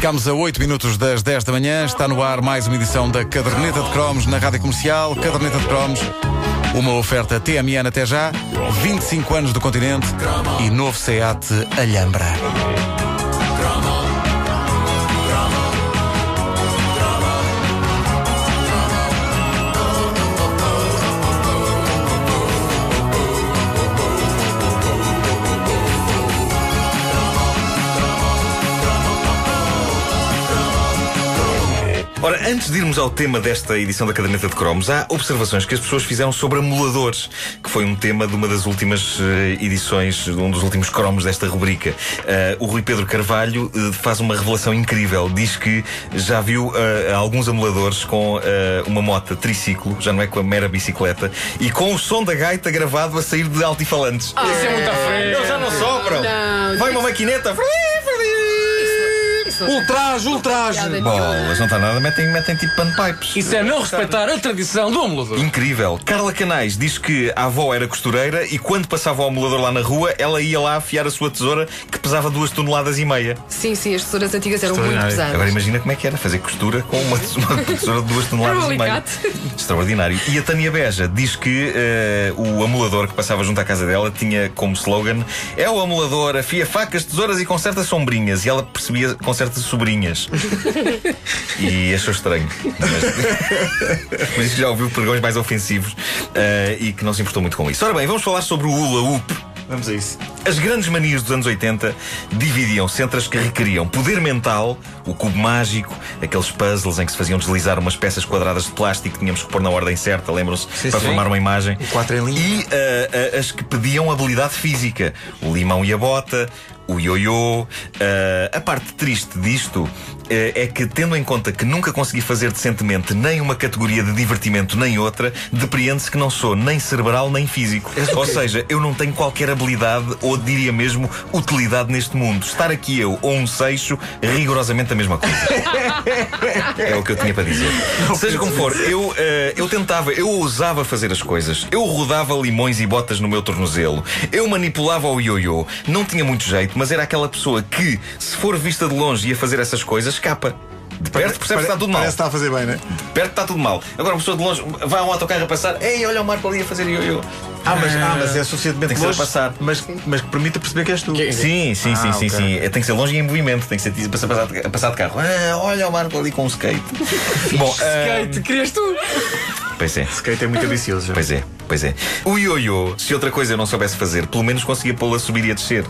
Ficámos a 8 minutos das 10 da manhã. Está no ar mais uma edição da Caderneta de Cromos na Rádio Comercial. Caderneta de Cromos, uma oferta TMN até já, 25 anos do continente e novo SEAT Alhambra. Ora, antes de irmos ao tema desta edição da Caderneta de Cromos, há observações que as pessoas fizeram sobre amuladores, que foi um tema de uma das últimas uh, edições, um dos últimos cromos desta rubrica. Uh, o Rui Pedro Carvalho uh, faz uma revelação incrível. Diz que já viu alguns amuladores com uma moto triciclo, já não é com a mera bicicleta, e com o som da gaita gravado a sair de altifalantes. Ah, isso é muito feio. Eles já não sopram. Não, Vai uma maquineta. Ultraje, ultraje. Bolas, não está nada, metem, metem tipo panpipes. Isso é não respeitar a tradição do amulador. Incrível. Carla Canais diz que a avó era costureira e quando passava o amulador lá na rua, ela ia lá afiar a sua tesoura que pesava duas toneladas e meia. Sim, sim, as tesouras antigas eram muito pesadas. Agora imagina como é que era fazer costura com uma, uma tesoura de duas toneladas um e meia. Extraordinário. E a Tânia Beja diz que eh, o amulador que passava junto à casa dela tinha como slogan: É o amulador, afia facas, tesouras e conserta sombrinhas. E ela percebia conserta sobrinhas. e achou estranho. Mas, mas já ouviu pregões mais ofensivos eh, e que não se importou muito com isso. Ora bem, vamos falar sobre o hula hoop. Vamos a isso. As grandes manias dos anos 80 dividiam-se entre as que requeriam poder mental, o cubo mágico, aqueles puzzles em que se faziam deslizar umas peças quadradas de plástico que tínhamos que pôr na ordem certa, lembram-se? Para sim. formar uma imagem. O quatro em linha. E ah, ah, as que pediam habilidade física, o limão e a bota, o ioiô. Ah, a parte triste disto é que, tendo em conta que nunca consegui fazer decentemente nem uma categoria de divertimento nem outra, depreende-se que não sou nem cerebral nem físico. Ou seja, eu não tenho qualquer habilidade ou diria mesmo utilidade neste mundo. Estar aqui eu ou um seixo, rigorosamente a mesma coisa. É o que eu tinha para dizer. Seja como for, eu, eh, eu tentava, eu ousava fazer as coisas. Eu rodava limões e botas no meu tornozelo. Eu manipulava o ioiô. Não tinha muito jeito, mas era aquela pessoa que, se for vista de longe e a fazer essas coisas, escapa. De perto percebe que está tudo mal. Parece que está a fazer bem, não é? De perto está tudo mal. Agora, uma pessoa de longe vai a um autocarro a passar. Ei, olha o Marco ali a fazer ioiô. Ah, mas, ah, mas é suficientemente Tem que ser longe, a passar. Mas, mas que permita perceber que és tu. Que- Sim, sim, Ah, sim, sim, ok. sim. É, Tem que ser longe e em movimento. Tem que ser a passar, a passar de carro. Ah, olha o Marco ali com um skate. Bom, ah, Kate, querias tu? pois é. Skate é muito ambicioso já. Pois é, pois é. O ioiô, se outra coisa eu não soubesse fazer, pelo menos conseguia pô-lo a subir e a descer.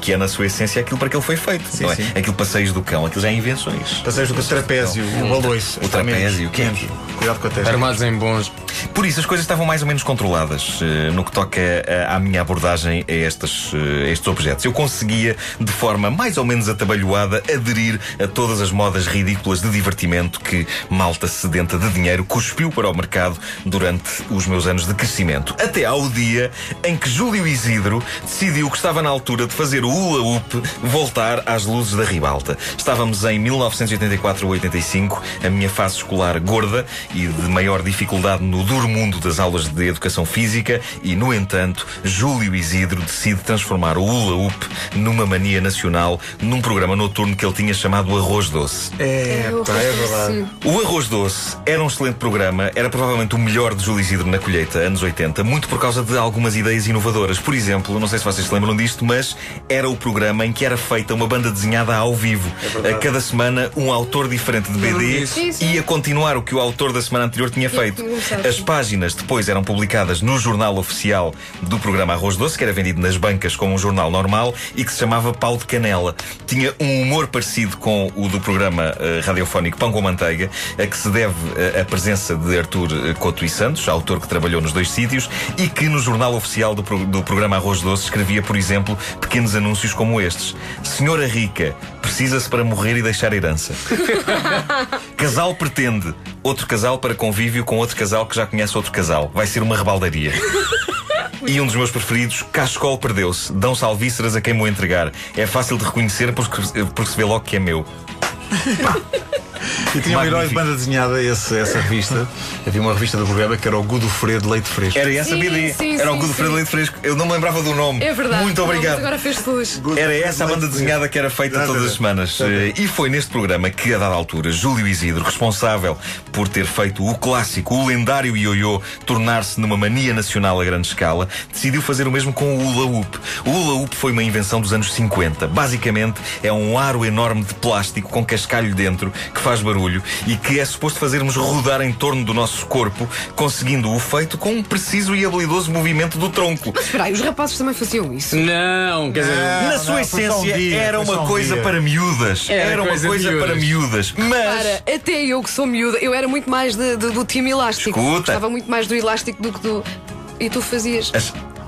Que é, na sua essência, aquilo para que ele foi feito. não é? sim. Aquilo passeios do cão, aquilo já é invenções. Passeios do trapézio, o baloiço. O trapézio, o que é? menos. Cuidado com a testa. Armados em bons. Por isso as coisas estavam mais ou menos controladas eh, no que toca eh, à minha abordagem a, estas, eh, a estes objetos. Eu conseguia, de forma mais ou menos atabalhoada, aderir a todas as modas ridículas de divertimento que malta sedenta de dinheiro cuspiu para o mercado durante os meus anos de crescimento. Até ao dia em que Júlio Isidro decidiu que estava na altura de fazer o hula hoop voltar às luzes da ribalta. Estávamos em 1984 ou 85, a minha fase escolar gorda e de maior dificuldade no duro mundo das aulas de educação física e, no entanto, Júlio Isidro decide transformar o hula hoop numa mania nacional num programa noturno que ele tinha chamado Arroz Doce. É, pá, é verdade. O Arroz Doce era um excelente programa, era provavelmente o melhor de Júlio Isidro na colheita, anos 80, muito por causa de algumas ideias inovadoras. Por exemplo, não sei se vocês se lembram disto, mas era o programa em que era feita uma banda desenhada ao vivo. a cada semana, um autor diferente de BD ia continuar o que o autor da semana anterior tinha feito. As sim. Páginas depois eram publicadas no jornal oficial do programa Arroz Doce, que era vendido nas bancas como um jornal normal e que se chamava Pau de Canela. Tinha um humor parecido com o do programa eh, radiofónico Pão com Manteiga, a que se deve eh, a presença de Artur eh, Couto e Santos, autor que trabalhou nos dois sítios, e que no jornal oficial do, pro- do programa Arroz Doce escrevia, por exemplo, pequenos anúncios como estes: Senhora Rica, precisa-se para morrer e deixar herança. Casal pretende outro casal para convívio com outro casal que já conhece outro casal. Vai ser uma rebaldaria. E um dos meus preferidos, Cascol perdeu-se. Dão-se alvíceras a quem me o entregar. É fácil de reconhecer porque, porque se vê logo que é meu. Pá. E tinha um herói de banda desenhada, esse- essa revista. Havia uma revista do programa que era o Godofredo Leite Fresco. Era essa a Sim, BD. sim, Era o sim, Godofredo sim. Leite Fresco. Eu não me lembrava do nome. É verdade. Muito Não, mas obrigado. agora fez luz. Era essa a banda desenhada que era feita todas as semanas. Eh, E foi neste programa que, a dada altura, Júlio Isidro, responsável por ter feito o clássico, o lendário ioiô, tornar-se numa mania nacional a grande escala, decidiu fazer o mesmo com o hula hoop. O hula hoop foi uma invenção dos anos 50. Basicamente, é um aro enorme de plástico com cascalho dentro que faz barulho e que é suposto fazermos rodar em torno do nosso corpo, conseguindo o feito com um preciso e habilidoso movimento do tronco. Espera aí, os rapazes também faziam isso. Não, quer dizer. Não, Na sua não, só um essência, dia, era uma um coisa dia. para miúdas. Era Era, uma coisa miúdas. para miúdas. Mas. Para, até eu que sou miúda, eu era muito mais de- de- do time elástico. Escuta. Gostava muito mais do elástico do que do. E tu fazias.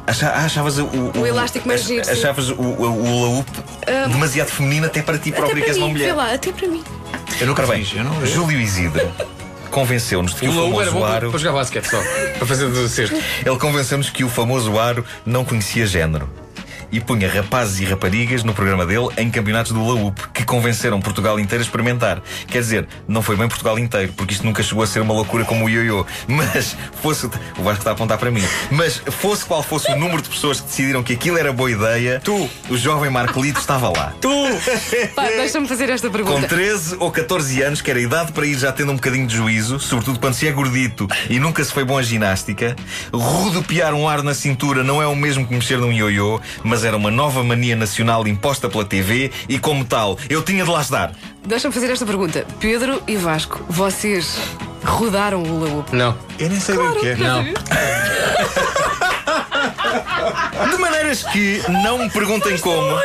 acha- achavas o, o, O elástico mais giro. Achavas o, o, o hula hoop demasiado feminino até para ti Até próprio, que és uma mulher. sei lá, até para mim. Eu nunca Ora bem, fiz, eu não. Júlio Isidro convenceu-nos de que O o Laú era famoso bom aro. para jogar basquete só. Para fazer do cesto. Ele convenceu-nos que o famoso aro não conhecia género. E punha rapazes e raparigas no programa dele em campeonatos do Laúp, que convenceram Portugal inteiro a experimentar. Quer dizer, não foi bem Portugal inteiro, porque isto nunca chegou a ser uma loucura como o ioiô. Mas fosse. O Vasco está a apontar para mim. Mas fosse qual fosse o número de pessoas que decidiram que aquilo era boa ideia, tu, o jovem Marcolito, estava lá. Pá, deixa-me fazer esta Com pergunta. 13 ou 14 anos, que era a idade para ir já tendo um bocadinho de juízo, sobretudo quando se é gordito e nunca se foi bom a ginástica, rodopiar um ar na cintura não é o mesmo que mexer num ioiô, mas era uma nova mania nacional imposta pela TV e, como tal, eu tinha de lá estar. Deixa-me fazer esta pergunta. Pedro e Vasco, vocês rodaram o hoop? Não. Eu nem sei bem o que é. Não. De maneiras que não me perguntem como.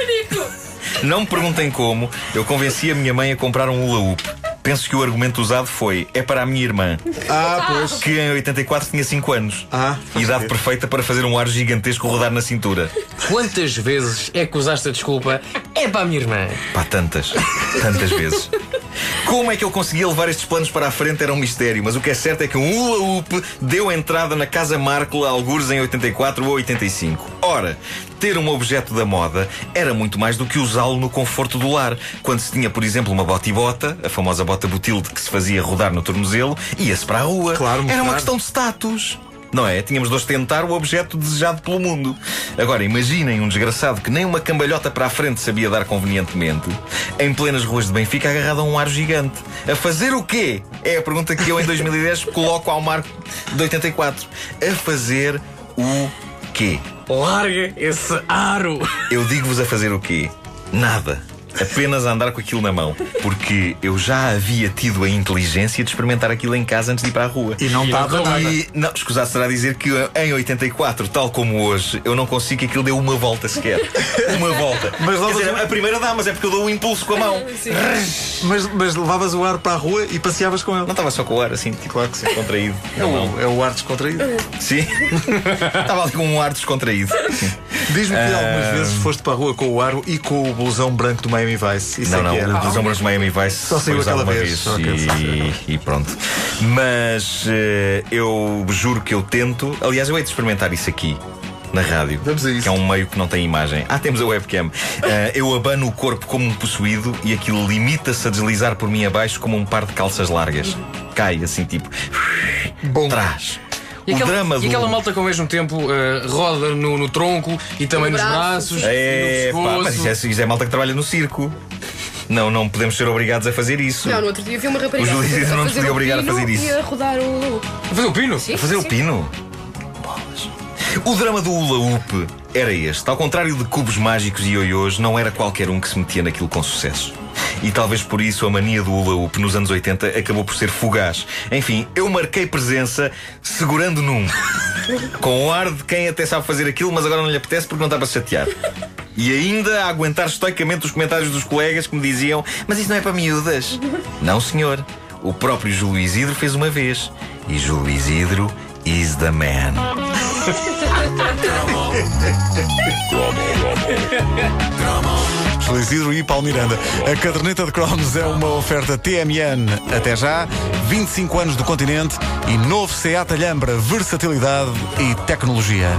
Não me perguntem como, eu convenci a minha mãe a comprar um hoop. Penso que o argumento usado foi: é para a minha irmã, Ah, pois. que em 84 tinha 5 anos. Ah, idade perfeita para fazer um ar gigantesco rodar na cintura. Quantas vezes é que usaste a desculpa? É para a minha irmã. Pá, tantas. Tantas vezes. Como é que eu conseguia levar estes planos para a frente era um mistério, mas o que é certo é que um hoop deu entrada na Casa Marco a algures em 84 ou 85. Ora, ter um objeto da moda era muito mais do que usá-lo no conforto do lar. Quando se tinha, por exemplo, uma bota e bota, a famosa bota butilde que se fazia rodar no tornozelo, ia-se para a rua. Claro, era uma mostrar. questão de status. Não é? Tínhamos de ostentar o objeto desejado pelo mundo. Agora, imaginem um desgraçado que nem uma cambalhota para a frente sabia dar convenientemente, em plenas ruas de Benfica, agarrado a um ar gigante. A fazer o quê? É a pergunta que eu, em 2010, coloco ao marco de 84. A fazer o quê? Larga esse aro. Eu digo-vos a fazer o quê? Nada. Apenas a andar com aquilo na mão. Porque eu já havia tido a inteligência de experimentar aquilo em casa antes de ir para a rua. E não estava nada. E, não, escusado será dizer que em 84, tal como hoje, eu não consigo que aquilo dê uma volta sequer. Uma volta. Mas Quer dizer, um- a primeira dá, mas é porque eu dou o impulso com a mão. Mas, mas levavas o ar para a rua e passeavas com ele. Não estava só com o ar assim, tipo, Claro que sim. contraído. É o, é o ar descontraído. Sim. Estava ali com um ar descontraído. Diz-me que Ah. algumas vezes foste para a rua com o aro e com o blusão branco do Miami Vice. Isso Não, é não, que era. o dos ombros de Miami Vice Só saiu aquela vez. vez, e, e pronto. Mas eh, eu juro que eu tento. Aliás, eu hei de experimentar isso aqui. Na rádio, Vamos a isso. que é um meio que não tem imagem. Ah, temos a webcam. Eh, eu abano o corpo como um possuído e aquilo limita-se a deslizar por mim abaixo como um par de calças largas. Cai assim, tipo. Bom. Trás. E o aquela, drama e do. aquela malta que ao mesmo tempo eh, roda no, no tronco e também No nos braço. braços. É, e no pá, mas isso é, isso é malta que trabalha no circo. Não, não podemos ser obrigados a fazer isso. Não, no outro dia vi uma rapariga O Júlio a não nos fazer podia o obrigar a pino fazer isso. E a rodar o hoop. Fazer o pino? Sim, A fazer o sim. pino? Bolas. O drama do hula hoop era este. Ao contrário de cubos mágicos e ioiôs, não era qualquer um que se metia naquilo com sucesso. E talvez por isso a mania do hula hoop nos anos 80 acabou por ser fugaz. Enfim, eu marquei presença segurando num. Com o ar de quem até sabe fazer aquilo, mas agora não lhe apetece porque não está para chatear. E ainda a aguentar estoicamente os comentários dos colegas que me diziam: Mas isso não é para miúdas. Não, senhor. O próprio Júlio Isidro fez uma vez. E Júlio Isidro is the man. Júlio Isidro e Paulo Miranda. A caderneta de cromos é uma oferta TMN até já, 25 anos do continente e novo Seat Alhambra, versatilidade e tecnologia.